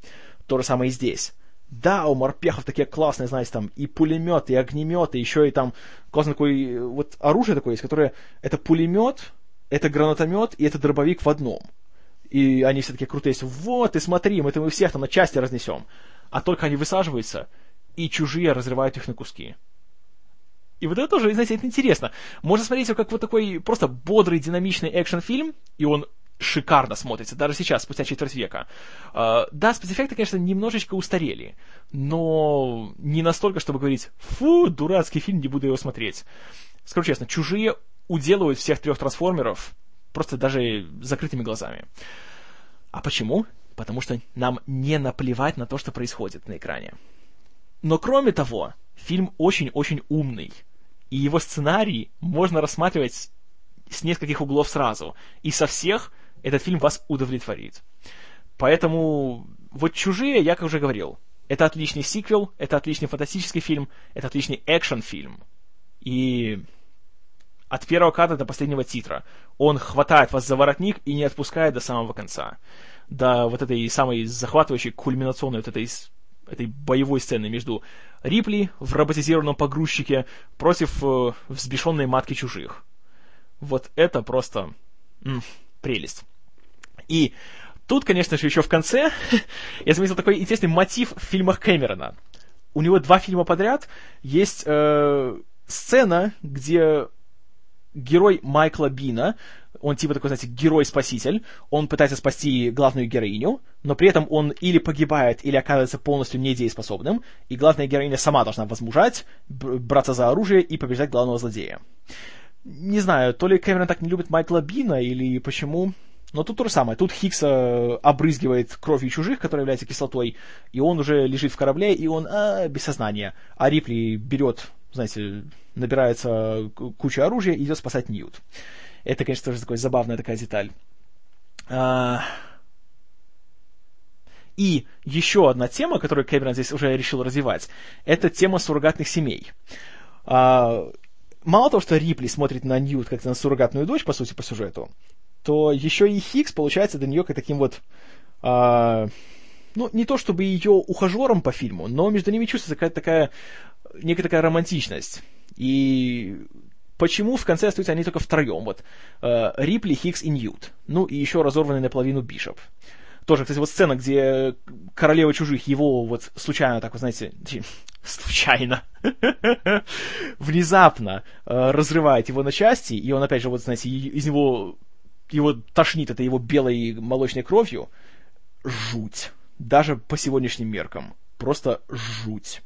То же самое и здесь. Да, у морпехов такие классные, знаете, там и пулеметы, и огнеметы, еще и там классное такое вот оружие такое есть, которое это пулемет, это гранатомет и это дробовик в одном. И они все такие крутые, есть, вот, и смотри, мы, это мы всех там на части разнесем. А только они высаживаются, и чужие разрывают их на куски. И вот это тоже, знаете, это интересно. Можно смотреть его как вот такой просто бодрый, динамичный экшен-фильм, и он шикарно смотрится, даже сейчас, спустя четверть века. Uh, да, спецэффекты, конечно, немножечко устарели, но не настолько, чтобы говорить, фу, дурацкий фильм, не буду его смотреть. Скажу честно, чужие уделывают всех трех трансформеров просто даже закрытыми глазами. А почему? Потому что нам не наплевать на то, что происходит на экране. Но кроме того, фильм очень-очень умный. И его сценарий можно рассматривать с нескольких углов сразу. И со всех этот фильм вас удовлетворит. Поэтому вот «Чужие», я как уже говорил, это отличный сиквел, это отличный фантастический фильм, это отличный экшен-фильм. И от первого кадра до последнего титра он хватает вас за воротник и не отпускает до самого конца. До вот этой самой захватывающей, кульминационной вот этой, этой боевой сцены между Рипли в роботизированном погрузчике против э, взбешенной матки чужих. Вот это просто м, прелесть. И тут, конечно же, еще в конце я заметил такой интересный мотив в фильмах Кэмерона. У него два фильма подряд есть э, сцена, где герой Майкла Бина, он типа такой, знаете, герой-спаситель, он пытается спасти главную героиню, но при этом он или погибает, или оказывается полностью недееспособным, и главная героиня сама должна возмужать, браться за оружие и побеждать главного злодея. не знаю, то ли Кэмерон так не любит Майкла Бина, или почему, но тут то же самое. Тут Хиггса обрызгивает кровью чужих, которая является кислотой, и он уже лежит в корабле, и он а, без сознания. А Рипли берет, знаете, набирается куча оружия и идет спасать Ньют. Это, конечно, тоже такая забавная такая деталь. А... И еще одна тема, которую Кэмерон здесь уже решил развивать, это тема суррогатных семей. А, мало того, что Рипли смотрит на Ньют как на суррогатную дочь, по сути, по сюжету, то еще и Хикс получается для нее как таким вот, а, ну, не то чтобы ее ухажером по фильму, но между ними чувствуется какая-то такая, некая такая романтичность. И почему в конце остаются они только втроем? Вот э, Рипли, Хикс и Ньют. Ну, и еще разорванный наполовину Бишоп. Тоже, кстати, вот сцена, где королева чужих его вот случайно так, вы знаете, случайно, внезапно э, разрывает его на части, и он, опять же, вот, знаете, из него его тошнит это его белой молочной кровью. Жуть. Даже по сегодняшним меркам. Просто жуть.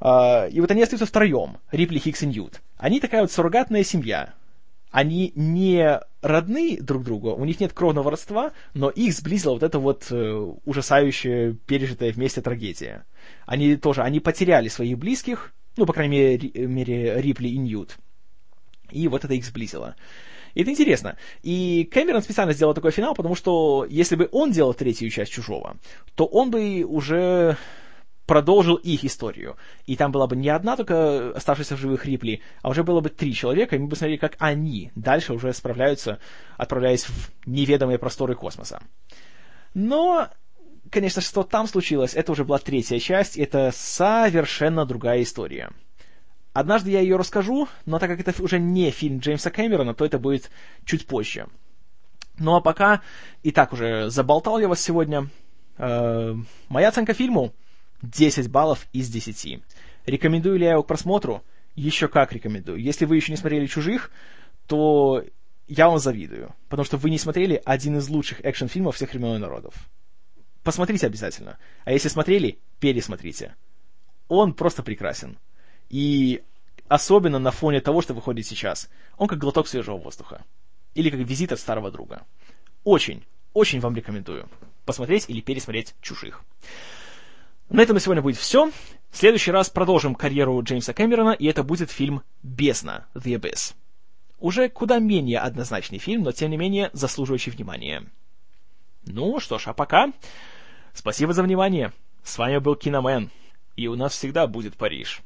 Uh, и вот они остаются втроем, Рипли, Хикс и Ньют. Они такая вот суррогатная семья. Они не родны друг другу, у них нет кровного родства, но их сблизила вот эта вот uh, ужасающая, пережитая вместе трагедия. Они тоже, они потеряли своих близких, ну, по крайней мере, мере Рипли и Ньют. И вот это их сблизило. И это интересно. И Кэмерон специально сделал такой финал, потому что если бы он делал третью часть «Чужого», то он бы уже продолжил их историю. И там была бы не одна только оставшаяся в живых Рипли, а уже было бы три человека, и мы бы смотрели, как они дальше уже справляются, отправляясь в неведомые просторы космоса. Но, конечно, что там случилось, это уже была третья часть, это совершенно другая история. Однажды я ее расскажу, но так как это уже не фильм Джеймса Кэмерона, то это будет чуть позже. Ну а пока, и так уже заболтал я вас сегодня. Э, моя оценка фильму 10 баллов из 10. Рекомендую ли я его к просмотру? Еще как рекомендую. Если вы еще не смотрели «Чужих», то я вам завидую, потому что вы не смотрели один из лучших экшн-фильмов всех времен и народов. Посмотрите обязательно. А если смотрели, пересмотрите. Он просто прекрасен. И особенно на фоне того, что выходит сейчас. Он как глоток свежего воздуха. Или как визит от старого друга. Очень, очень вам рекомендую посмотреть или пересмотреть «Чужих». На этом на сегодня будет все. В следующий раз продолжим карьеру Джеймса Кэмерона, и это будет фильм «Бесна» The Abyss. Уже куда менее однозначный фильм, но тем не менее заслуживающий внимания. Ну что ж, а пока. Спасибо за внимание. С вами был Киномен. И у нас всегда будет Париж.